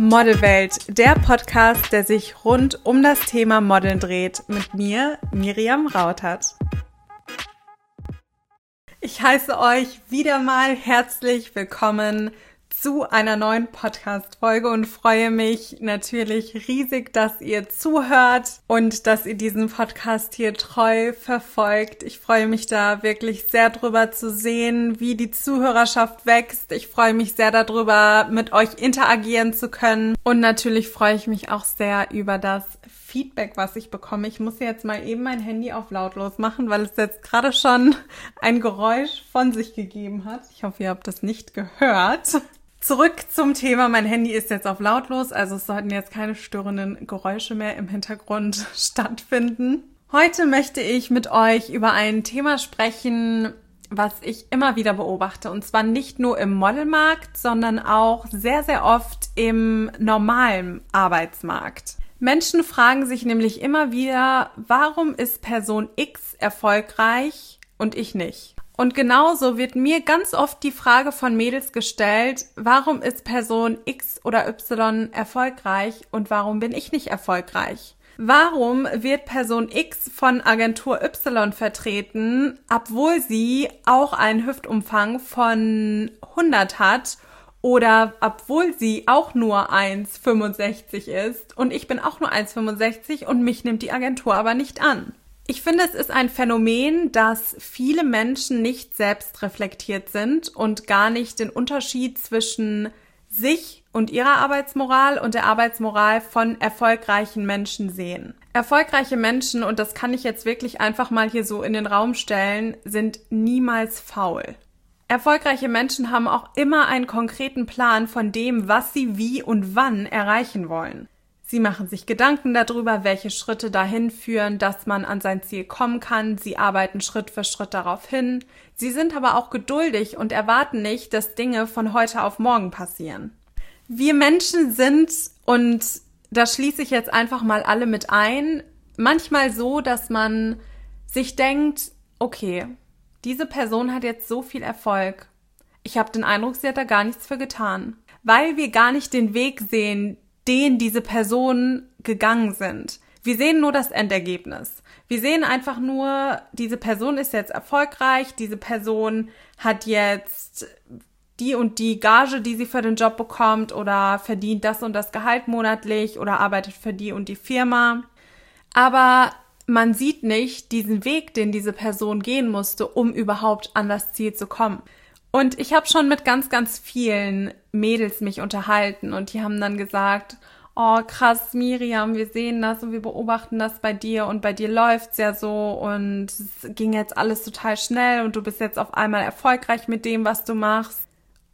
Modelwelt, der Podcast, der sich rund um das Thema Modeln dreht, mit mir, Miriam Rautert. Ich heiße euch wieder mal herzlich willkommen zu einer neuen Podcast-Folge und freue mich natürlich riesig, dass ihr zuhört und dass ihr diesen Podcast hier treu verfolgt. Ich freue mich da wirklich sehr drüber zu sehen, wie die Zuhörerschaft wächst. Ich freue mich sehr darüber, mit euch interagieren zu können. Und natürlich freue ich mich auch sehr über das Feedback, was ich bekomme. Ich muss jetzt mal eben mein Handy auf lautlos machen, weil es jetzt gerade schon ein Geräusch von sich gegeben hat. Ich hoffe, ihr habt das nicht gehört. Zurück zum Thema. Mein Handy ist jetzt auf lautlos, also es sollten jetzt keine störenden Geräusche mehr im Hintergrund stattfinden. Heute möchte ich mit euch über ein Thema sprechen, was ich immer wieder beobachte. Und zwar nicht nur im Modelmarkt, sondern auch sehr, sehr oft im normalen Arbeitsmarkt. Menschen fragen sich nämlich immer wieder, warum ist Person X erfolgreich und ich nicht? Und genauso wird mir ganz oft die Frage von Mädels gestellt, warum ist Person X oder Y erfolgreich und warum bin ich nicht erfolgreich? Warum wird Person X von Agentur Y vertreten, obwohl sie auch einen Hüftumfang von 100 hat oder obwohl sie auch nur 1,65 ist und ich bin auch nur 1,65 und mich nimmt die Agentur aber nicht an? Ich finde, es ist ein Phänomen, dass viele Menschen nicht selbst reflektiert sind und gar nicht den Unterschied zwischen sich und ihrer Arbeitsmoral und der Arbeitsmoral von erfolgreichen Menschen sehen. Erfolgreiche Menschen, und das kann ich jetzt wirklich einfach mal hier so in den Raum stellen, sind niemals faul. Erfolgreiche Menschen haben auch immer einen konkreten Plan von dem, was sie wie und wann erreichen wollen. Sie machen sich Gedanken darüber, welche Schritte dahin führen, dass man an sein Ziel kommen kann. Sie arbeiten Schritt für Schritt darauf hin. Sie sind aber auch geduldig und erwarten nicht, dass Dinge von heute auf morgen passieren. Wir Menschen sind, und da schließe ich jetzt einfach mal alle mit ein, manchmal so, dass man sich denkt, okay, diese Person hat jetzt so viel Erfolg. Ich habe den Eindruck, sie hat da gar nichts für getan. Weil wir gar nicht den Weg sehen, den diese Personen gegangen sind. Wir sehen nur das Endergebnis. Wir sehen einfach nur, diese Person ist jetzt erfolgreich, diese Person hat jetzt die und die Gage, die sie für den Job bekommt oder verdient das und das Gehalt monatlich oder arbeitet für die und die Firma. Aber man sieht nicht diesen Weg, den diese Person gehen musste, um überhaupt an das Ziel zu kommen. Und ich habe schon mit ganz, ganz vielen Mädels mich unterhalten und die haben dann gesagt, oh krass, Miriam, wir sehen das und wir beobachten das bei dir und bei dir läuft's ja so und es ging jetzt alles total schnell und du bist jetzt auf einmal erfolgreich mit dem, was du machst.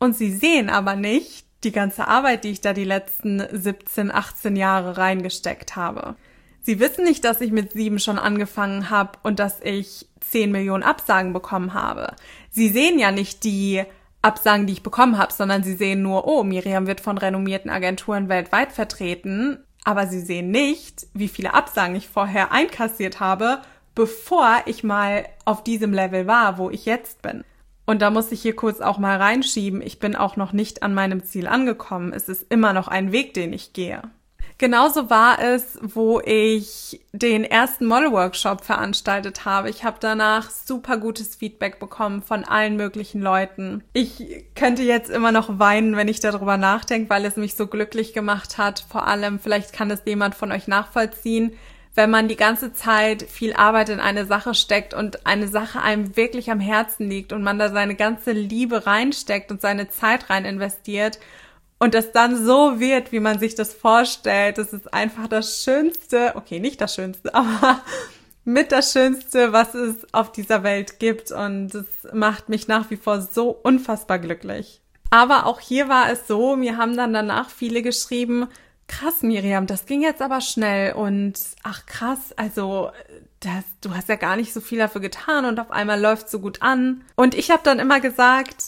Und sie sehen aber nicht die ganze Arbeit, die ich da die letzten 17, 18 Jahre reingesteckt habe. Sie wissen nicht, dass ich mit sieben schon angefangen habe und dass ich 10 Millionen Absagen bekommen habe. Sie sehen ja nicht die Absagen, die ich bekommen habe, sondern sie sehen nur, oh, Miriam wird von renommierten Agenturen weltweit vertreten, aber sie sehen nicht, wie viele Absagen ich vorher einkassiert habe, bevor ich mal auf diesem Level war, wo ich jetzt bin. Und da muss ich hier kurz auch mal reinschieben, ich bin auch noch nicht an meinem Ziel angekommen. Es ist immer noch ein Weg, den ich gehe. Genauso war es, wo ich den ersten Model-Workshop veranstaltet habe. Ich habe danach super gutes Feedback bekommen von allen möglichen Leuten. Ich könnte jetzt immer noch weinen, wenn ich darüber nachdenke, weil es mich so glücklich gemacht hat. Vor allem, vielleicht kann es jemand von euch nachvollziehen, wenn man die ganze Zeit viel Arbeit in eine Sache steckt und eine Sache einem wirklich am Herzen liegt und man da seine ganze Liebe reinsteckt und seine Zeit rein investiert und das dann so wird, wie man sich das vorstellt, das ist einfach das Schönste, okay, nicht das Schönste, aber mit das Schönste, was es auf dieser Welt gibt und es macht mich nach wie vor so unfassbar glücklich. Aber auch hier war es so, mir haben dann danach viele geschrieben, krass Miriam, das ging jetzt aber schnell und ach krass, also das, du hast ja gar nicht so viel dafür getan und auf einmal läuft so gut an. Und ich habe dann immer gesagt,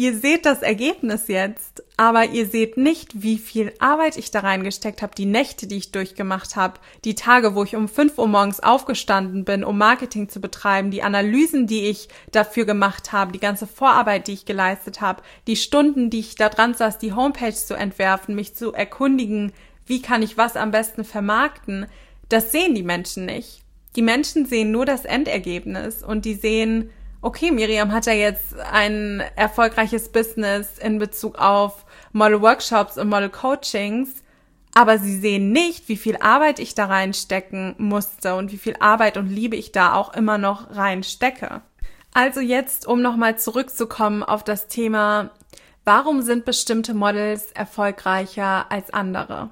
Ihr seht das Ergebnis jetzt, aber ihr seht nicht, wie viel Arbeit ich da reingesteckt habe, die Nächte, die ich durchgemacht habe, die Tage, wo ich um 5 Uhr morgens aufgestanden bin, um Marketing zu betreiben, die Analysen, die ich dafür gemacht habe, die ganze Vorarbeit, die ich geleistet habe, die Stunden, die ich da dran saß, die Homepage zu entwerfen, mich zu erkundigen, wie kann ich was am besten vermarkten, das sehen die Menschen nicht. Die Menschen sehen nur das Endergebnis und die sehen, okay, Miriam hat ja jetzt ein erfolgreiches Business in Bezug auf Model Workshops und Model Coachings, aber sie sehen nicht, wie viel Arbeit ich da reinstecken musste und wie viel Arbeit und Liebe ich da auch immer noch reinstecke. Also jetzt, um nochmal zurückzukommen auf das Thema, warum sind bestimmte Models erfolgreicher als andere?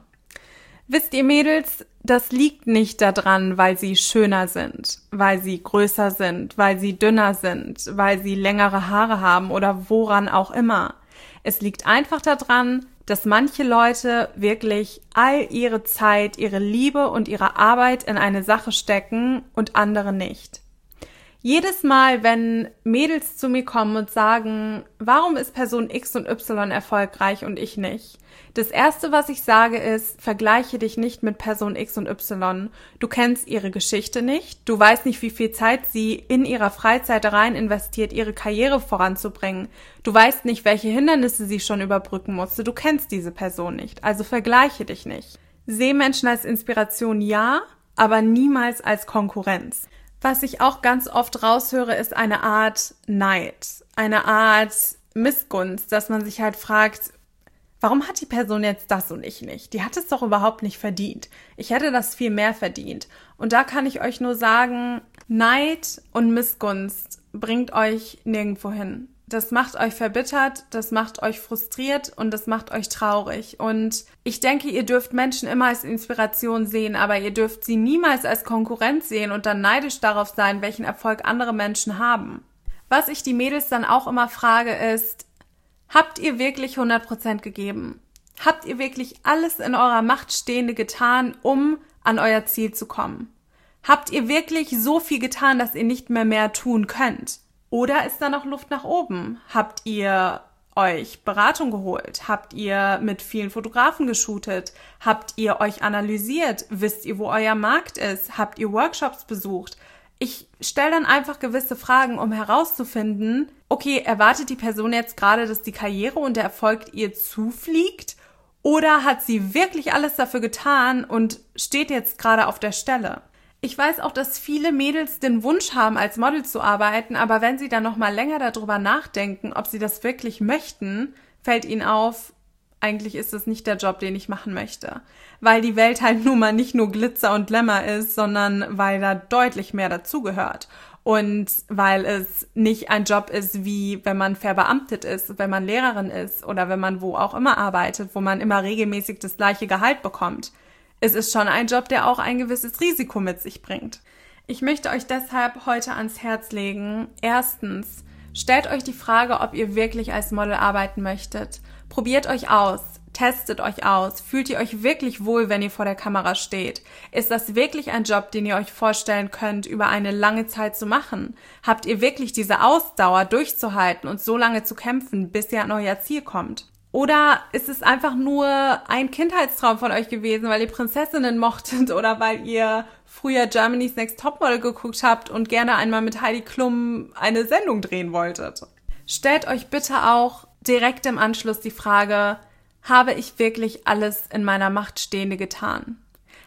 Wisst ihr Mädels, das liegt nicht daran, weil sie schöner sind, weil sie größer sind, weil sie dünner sind, weil sie längere Haare haben oder woran auch immer. Es liegt einfach daran, dass manche Leute wirklich all ihre Zeit, ihre Liebe und ihre Arbeit in eine Sache stecken und andere nicht. Jedes Mal, wenn Mädels zu mir kommen und sagen, warum ist Person X und Y erfolgreich und ich nicht? Das erste, was ich sage, ist, vergleiche dich nicht mit Person X und Y. Du kennst ihre Geschichte nicht. Du weißt nicht, wie viel Zeit sie in ihrer Freizeit rein investiert, ihre Karriere voranzubringen. Du weißt nicht, welche Hindernisse sie schon überbrücken musste. Du kennst diese Person nicht. Also vergleiche dich nicht. Seh Menschen als Inspiration ja, aber niemals als Konkurrenz. Was ich auch ganz oft raushöre, ist eine Art Neid, eine Art Missgunst, dass man sich halt fragt, warum hat die Person jetzt das und ich nicht? Die hat es doch überhaupt nicht verdient. Ich hätte das viel mehr verdient. Und da kann ich euch nur sagen, Neid und Missgunst bringt euch nirgendwo hin das macht euch verbittert, das macht euch frustriert und das macht euch traurig. Und ich denke, ihr dürft Menschen immer als Inspiration sehen, aber ihr dürft sie niemals als Konkurrenz sehen und dann neidisch darauf sein, welchen Erfolg andere Menschen haben. Was ich die Mädels dann auch immer frage ist, habt ihr wirklich 100% gegeben? Habt ihr wirklich alles in eurer Macht Stehende getan, um an euer Ziel zu kommen? Habt ihr wirklich so viel getan, dass ihr nicht mehr mehr tun könnt? Oder ist da noch Luft nach oben? Habt ihr euch Beratung geholt? Habt ihr mit vielen Fotografen geshootet? Habt ihr euch analysiert? Wisst ihr, wo euer Markt ist? Habt ihr Workshops besucht? Ich stelle dann einfach gewisse Fragen, um herauszufinden, okay, erwartet die Person jetzt gerade, dass die Karriere und der Erfolg ihr zufliegt? Oder hat sie wirklich alles dafür getan und steht jetzt gerade auf der Stelle? Ich weiß auch, dass viele Mädels den Wunsch haben, als Model zu arbeiten, aber wenn sie dann noch mal länger darüber nachdenken, ob sie das wirklich möchten, fällt ihnen auf, eigentlich ist es nicht der Job, den ich machen möchte. Weil die Welt halt nun mal nicht nur Glitzer und Glamour ist, sondern weil da deutlich mehr dazugehört. Und weil es nicht ein Job ist, wie wenn man verbeamtet ist, wenn man Lehrerin ist oder wenn man wo auch immer arbeitet, wo man immer regelmäßig das gleiche Gehalt bekommt. Es ist schon ein Job, der auch ein gewisses Risiko mit sich bringt. Ich möchte euch deshalb heute ans Herz legen. Erstens, stellt euch die Frage, ob ihr wirklich als Model arbeiten möchtet. Probiert euch aus. Testet euch aus. Fühlt ihr euch wirklich wohl, wenn ihr vor der Kamera steht? Ist das wirklich ein Job, den ihr euch vorstellen könnt, über eine lange Zeit zu machen? Habt ihr wirklich diese Ausdauer durchzuhalten und so lange zu kämpfen, bis ihr an euer Ziel kommt? Oder ist es einfach nur ein Kindheitstraum von euch gewesen, weil ihr Prinzessinnen mochtet oder weil ihr früher Germany's Next Topmodel geguckt habt und gerne einmal mit Heidi Klum eine Sendung drehen wolltet? Stellt euch bitte auch direkt im Anschluss die Frage, habe ich wirklich alles in meiner Macht Stehende getan?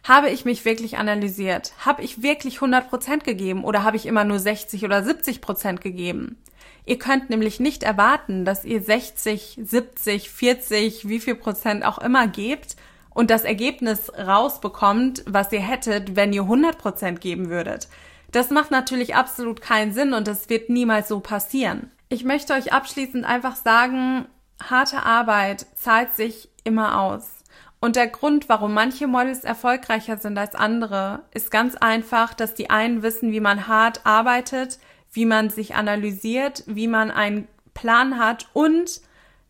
Habe ich mich wirklich analysiert? Habe ich wirklich 100% gegeben oder habe ich immer nur 60 oder 70% gegeben? Ihr könnt nämlich nicht erwarten, dass ihr 60, 70, 40, wie viel Prozent auch immer gebt und das Ergebnis rausbekommt, was ihr hättet, wenn ihr 100 Prozent geben würdet. Das macht natürlich absolut keinen Sinn und das wird niemals so passieren. Ich möchte euch abschließend einfach sagen, harte Arbeit zahlt sich immer aus. Und der Grund, warum manche Models erfolgreicher sind als andere, ist ganz einfach, dass die einen wissen, wie man hart arbeitet, wie man sich analysiert, wie man einen Plan hat und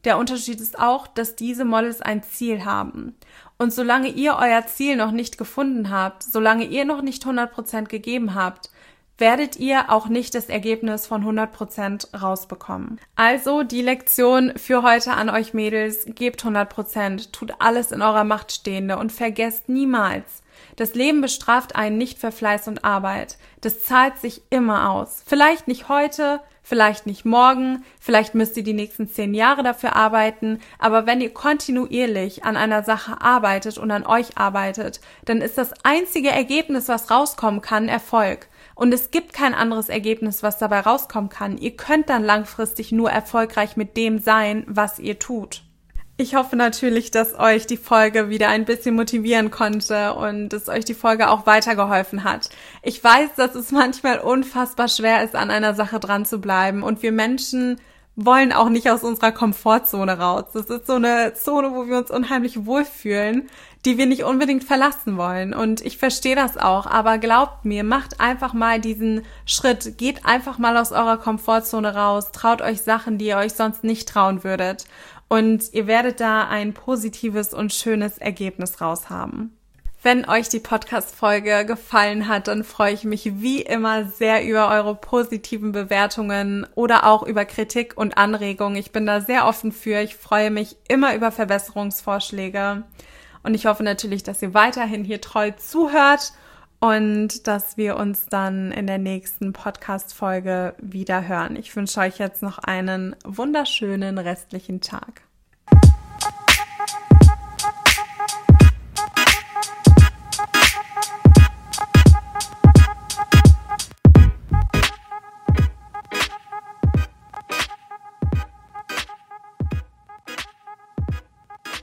der Unterschied ist auch, dass diese Models ein Ziel haben. Und solange ihr euer Ziel noch nicht gefunden habt, solange ihr noch nicht 100% gegeben habt, werdet ihr auch nicht das Ergebnis von 100% rausbekommen. Also die Lektion für heute an euch Mädels, gebt 100%, tut alles in eurer Macht Stehende und vergesst niemals, das Leben bestraft einen nicht für Fleiß und Arbeit. Das zahlt sich immer aus. Vielleicht nicht heute, vielleicht nicht morgen, vielleicht müsst ihr die nächsten zehn Jahre dafür arbeiten, aber wenn ihr kontinuierlich an einer Sache arbeitet und an euch arbeitet, dann ist das einzige Ergebnis, was rauskommen kann, Erfolg. Und es gibt kein anderes Ergebnis, was dabei rauskommen kann. Ihr könnt dann langfristig nur erfolgreich mit dem sein, was ihr tut. Ich hoffe natürlich, dass euch die Folge wieder ein bisschen motivieren konnte und dass euch die Folge auch weitergeholfen hat. Ich weiß, dass es manchmal unfassbar schwer ist, an einer Sache dran zu bleiben und wir Menschen wollen auch nicht aus unserer Komfortzone raus. Das ist so eine Zone, wo wir uns unheimlich wohlfühlen, die wir nicht unbedingt verlassen wollen. Und ich verstehe das auch, aber glaubt mir, macht einfach mal diesen Schritt, geht einfach mal aus eurer Komfortzone raus, traut euch Sachen, die ihr euch sonst nicht trauen würdet. Und ihr werdet da ein positives und schönes Ergebnis raus haben. Wenn euch die Podcast-Folge gefallen hat, dann freue ich mich wie immer sehr über eure positiven Bewertungen oder auch über Kritik und Anregungen. Ich bin da sehr offen für. Ich freue mich immer über Verbesserungsvorschläge. Und ich hoffe natürlich, dass ihr weiterhin hier treu zuhört und dass wir uns dann in der nächsten Podcast-Folge wieder hören. Ich wünsche euch jetzt noch einen wunderschönen restlichen Tag.